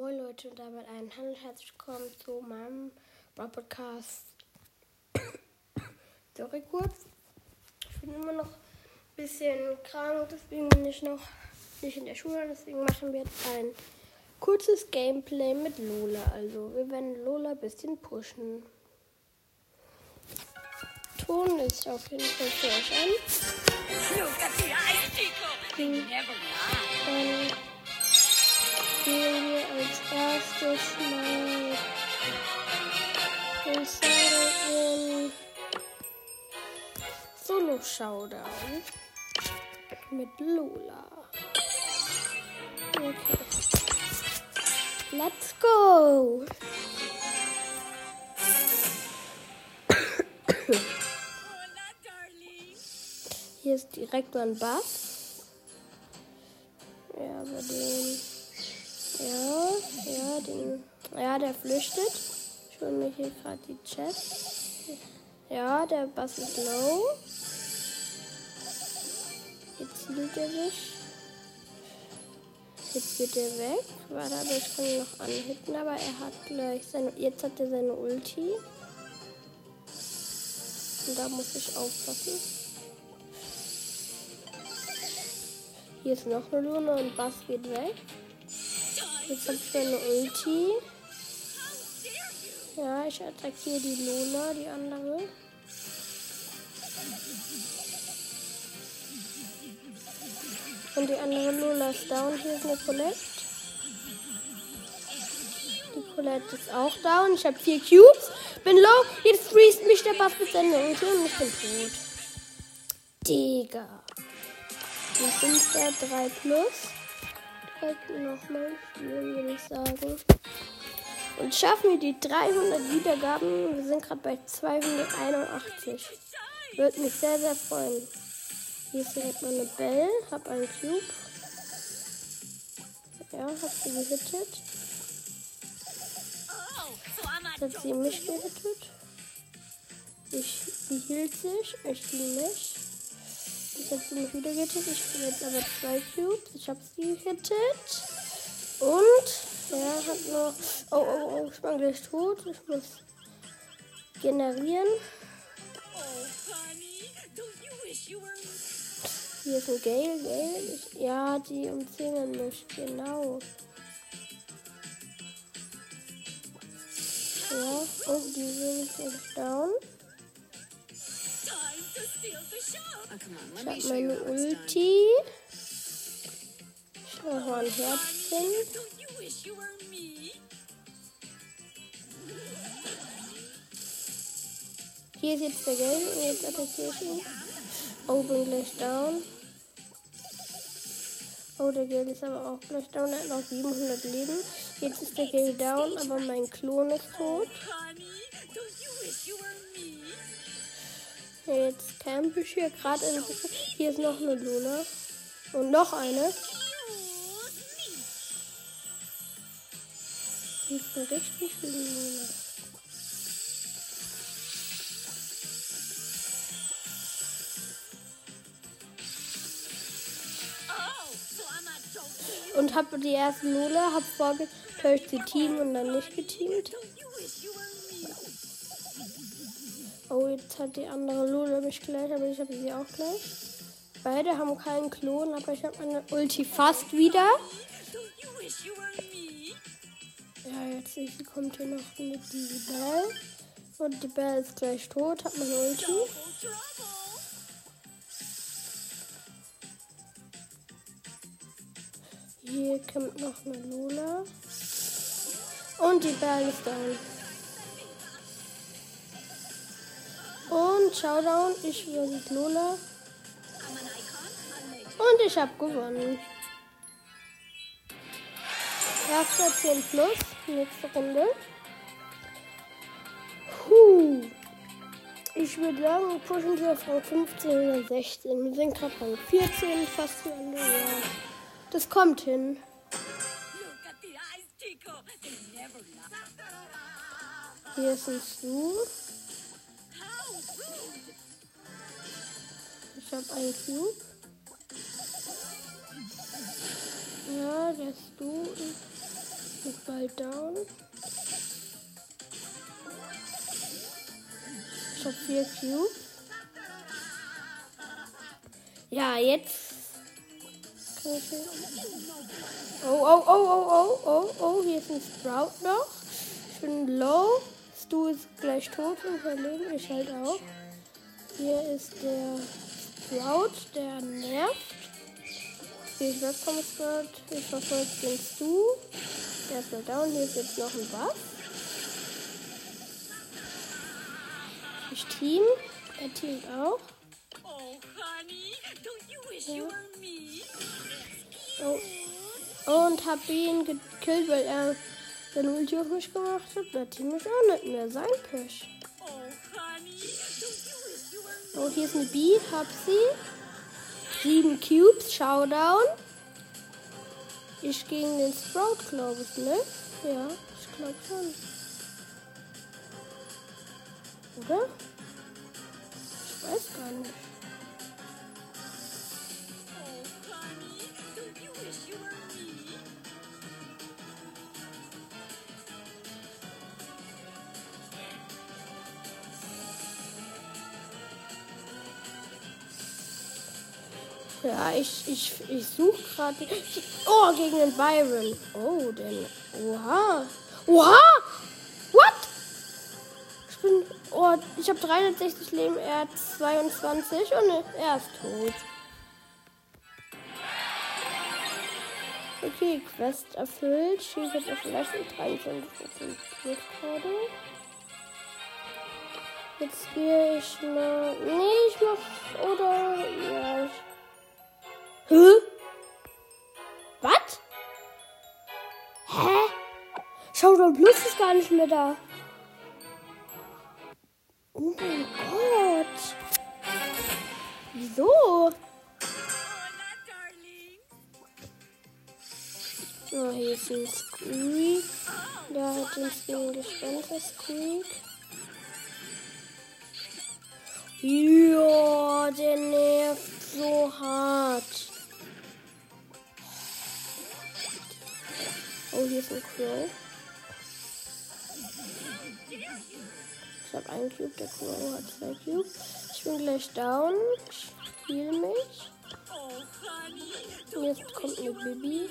Moin Leute und damit ein Hallo und herzlich willkommen zu meinem Podcast. Sorry kurz. Ich bin immer noch ein bisschen krank, deswegen bin ich noch nicht in der Schule. Deswegen machen wir jetzt ein kurzes Gameplay mit Lola. Also wir werden Lola ein bisschen pushen. Ton ist auf jeden Fall für euch an. Look at the eyes, never. Erstes mal den Shadow in Solo Showdown mit Lola. Okay. Let's go! Hier ist direkt ein Bass. Ja, aber den. Ja, ja, den. Ja, der flüchtet. Ich hole mir hier gerade die Chat. Ja, der Bass ist low. Jetzt hielt er sich. Jetzt geht er weg. Warte, aber ich kann ihn noch anhitten, aber er hat gleich seine. Jetzt hat er seine Ulti. Und da muss ich aufpassen. Hier ist noch eine Luna und Bass geht weg. Jetzt habe ich meine Ulti. Ja, ich attackiere die Lola, die andere. Und die andere Lola ist down. Hier ist eine Colette. Die Colette ist auch down. Ich habe vier Cubes. Bin low. Jetzt freest mich der Bass mit seiner Ulti und ich bin tot. Digga. Sind bei 3 plus. Direkt nochmal spielen, würde ich sagen. Und schaffen wir die 300 Wiedergaben. Wir sind gerade bei 281. Würde mich sehr, sehr freuen. Hier ist direkt meine Bell. Hab einen Cube. Ja, hab sie gehittet. Hat sie mich gehittet. Ich, sie hielt sich. Ich hielt mich. Jetzt hat sie mich wieder gehittet. Ich bin jetzt aber zwei Cubes. Ich habe sie gehittet. Und er hat noch. Oh, oh, oh, ich bin gleich tot. Ich muss generieren. Oh? Hier ist ein Gale. Gale. Ich, ja, die umzingeln mich. Genau. Ja, und die sind jetzt down. Ich let hab meine Ulti. Ich mach mal ein Herzchen. Hier ist jetzt der Gelb und jetzt attackiere ich ihn. Oh, bin gleich down. Oh, der Gelb ist aber auch gleich down. Er hat noch 700 Leben. Jetzt ist der Gelb down, aber mein Klon ist tot. Jetzt camp ich hier gerade in Hier ist noch eine Luna. Und noch eine. Hier ist eine richtig viele Luna. Und habe die erste Lola, habe vorgetäuscht sie Team und dann nicht geteamt. Oh, jetzt hat die andere Lola mich gleich, aber ich habe sie auch gleich. Beide haben keinen Klon, aber ich habe meine Ulti fast wieder. Ja, jetzt kommt hier noch mit die Bell. Und die Bell ist gleich tot, hat meine Ulti. Hier kommt noch eine Lola. Und die Bell ist down. Und Showdown, ich versus Lola. Und ich habe gewonnen. Erster 10 plus, nächste Runde. Puh. Ich würde sagen, pushen wir auf Rang 15 oder 16. Wir sind gerade Rang 14, fast zu Ende. Das kommt hin. Hier ist ein Stu. Ich habe einen Cube. Ja, der Stu ist bald down. Ich hab vier Cubes. Ja, jetzt. hier- Oh, oh, oh, oh, oh, oh, oh, hier ist ein Sprout noch. Ich bin low. Stu ist gleich tot und verlegen. Ich halt auch. Hier ist der Sprout, der nervt. Weg vom Sprout. Ich verfolge den Stu. Der ist mal down. Hier ist jetzt noch ein Buff. Ich team. Er teamt auch. Oh, honey, don't you wish Yeah. you were me? Oh. Und hab ihn gekillt, weil er seine Ulti auf mich gemacht hat. Der Team ist auch nicht mehr sein Pech. Oh, hier ist eine B. Hab sie. Sieben Cubes. Showdown. Ich gegen den Sprout, glaube ich, ne? Ja, ich glaube schon. Oder? Ich weiß gar nicht. Ja, ich, ich, ich suche gerade. Oh, gegen den Byron. Oh, den. Oha. Oha! What? Ich bin. Oh, ich habe 360 Leben, er hat 22 und er ist tot. Okay, Quest erfüllt. Shield wird erfüllt. 23 plus gerade. Jetzt gehe ich mal. Nee, ich mach. Oder. Ja, ich. Hä? Was? Hä? Showdown Plus ist gar nicht mehr da. Oh mein Gott. Wieso? Oh, hier ist ein Squeak. Da hat den Skin gespannt, der Squeak. Ja, der nervt so hart. Hier ist ein Crow. Ich habe einen Cube, der Crow hat zwei Cubes. Ich bin gleich down. Ich heal mich. Jetzt kommt eine Bibi.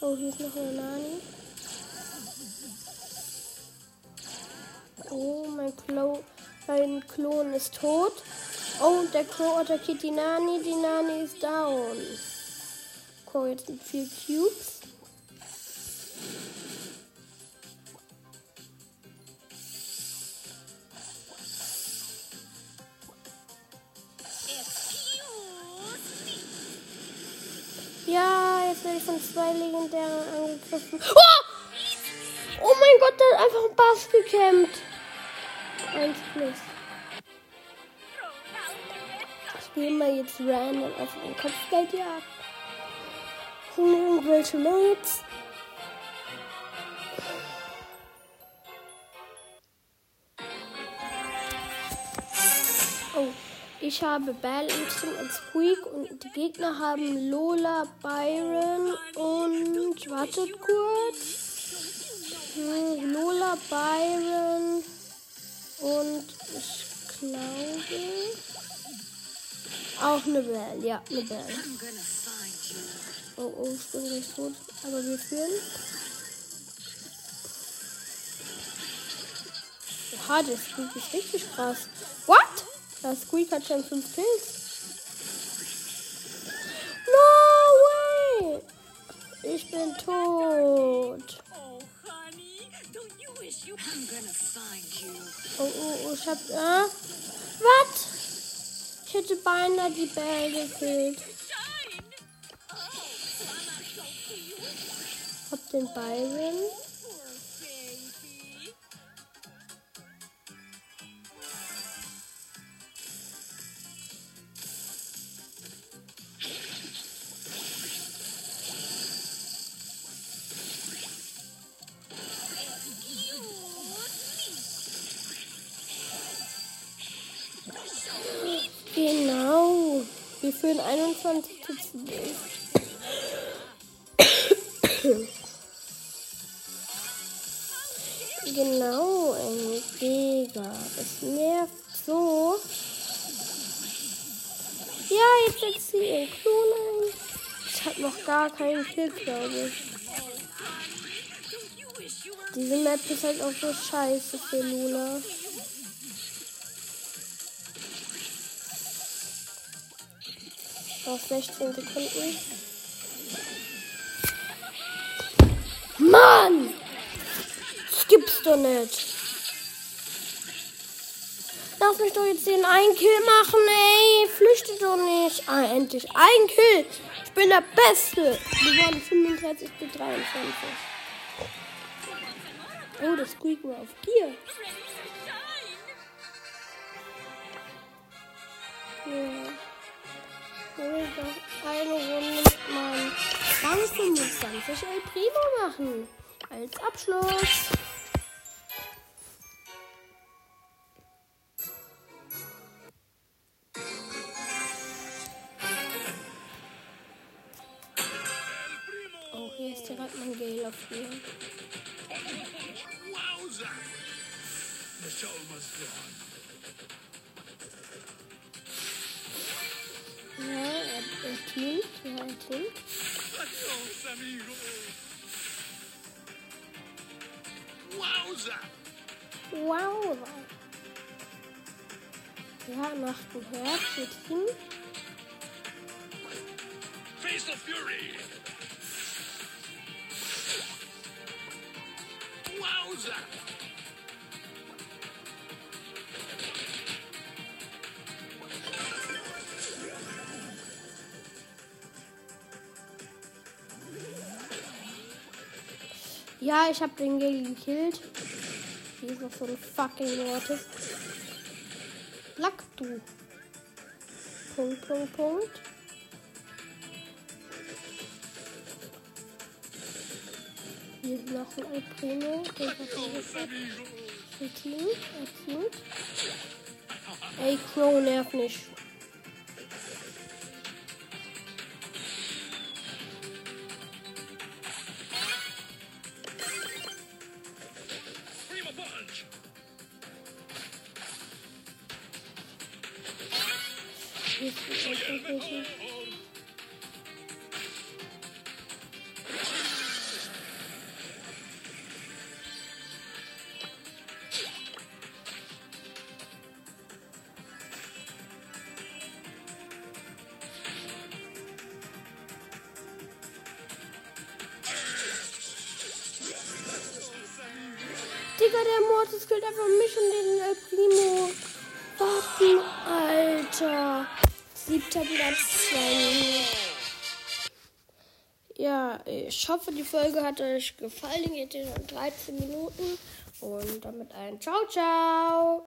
Oh, hier ist noch eine Nani. Oh, mein, Klo mein Klon ist tot. Oh, der Crow attackiert die Nani. Die Nani ist down. Crow jetzt mit vier Cubes. Ja, jetzt werde ich von zwei Legendären angegriffen. Oh! Oh mein Gott, da hat einfach ein Bass gekämpft. Eins plus. Ich gehe mal jetzt random auf den Kopfgeldjagd. Mir irgendwelche Mates. Oh, ich habe Bell, Instinct und Squeak und die Gegner haben Lola, Byron und wartet kurz. Hm, Lola, Byron und ich glaube auch eine Bell. Ja, eine Bell. Oh, oh, ich bin gleich tot. Aber wir führen. Oha, der Squeak ist richtig krass. What? Der Squeak hat schon 5 Kills. No way! Ich bin tot. Oh. Oh, oh, oh, ich hab. Äh, was? Hätte beinahe die Bell so cute. Hab den Byron. Schön 21 zu 12. genau, ey, Digga. Das nervt so. Ja, jetzt setzt sie ihren Klon ein. Ich hab noch gar keinen Kill, glaube ich. Diese Map ist halt auch so scheiße für Luna. Auf 16 Sekunden. Mann! Das gibt's doch nicht. Lass mich doch jetzt den einen Kill machen, ey. Flüchte doch nicht. Ah, endlich. Ein Kill. Ich bin der Beste. Wir waren 35 zu 23. Oh, das Squeak war auf Gier. 25 El Primo machen. Als Abschluss. Oh, hier ist direkt mein Gale auf on. Ja, er, er teamt. Ja, er teamt. Adios, amigo! Wowza! Wow. Ja, macht ein Herz mit. Face of Fury! Ja, ich hab den gekillt. Hier ist noch so ein fucking Mortis. Lack du. Punkt, Punkt, Punkt. Hier ist noch ein El Primo. Ey, Crow nervt nicht. Digga, der Mortis killt einfach mich und den El Primo. Warten, Alter. Siebter Platz, Ja, ich hoffe, die Folge hat euch gefallen. Geht schon 13 Minuten. Und damit ein Ciao, ciao.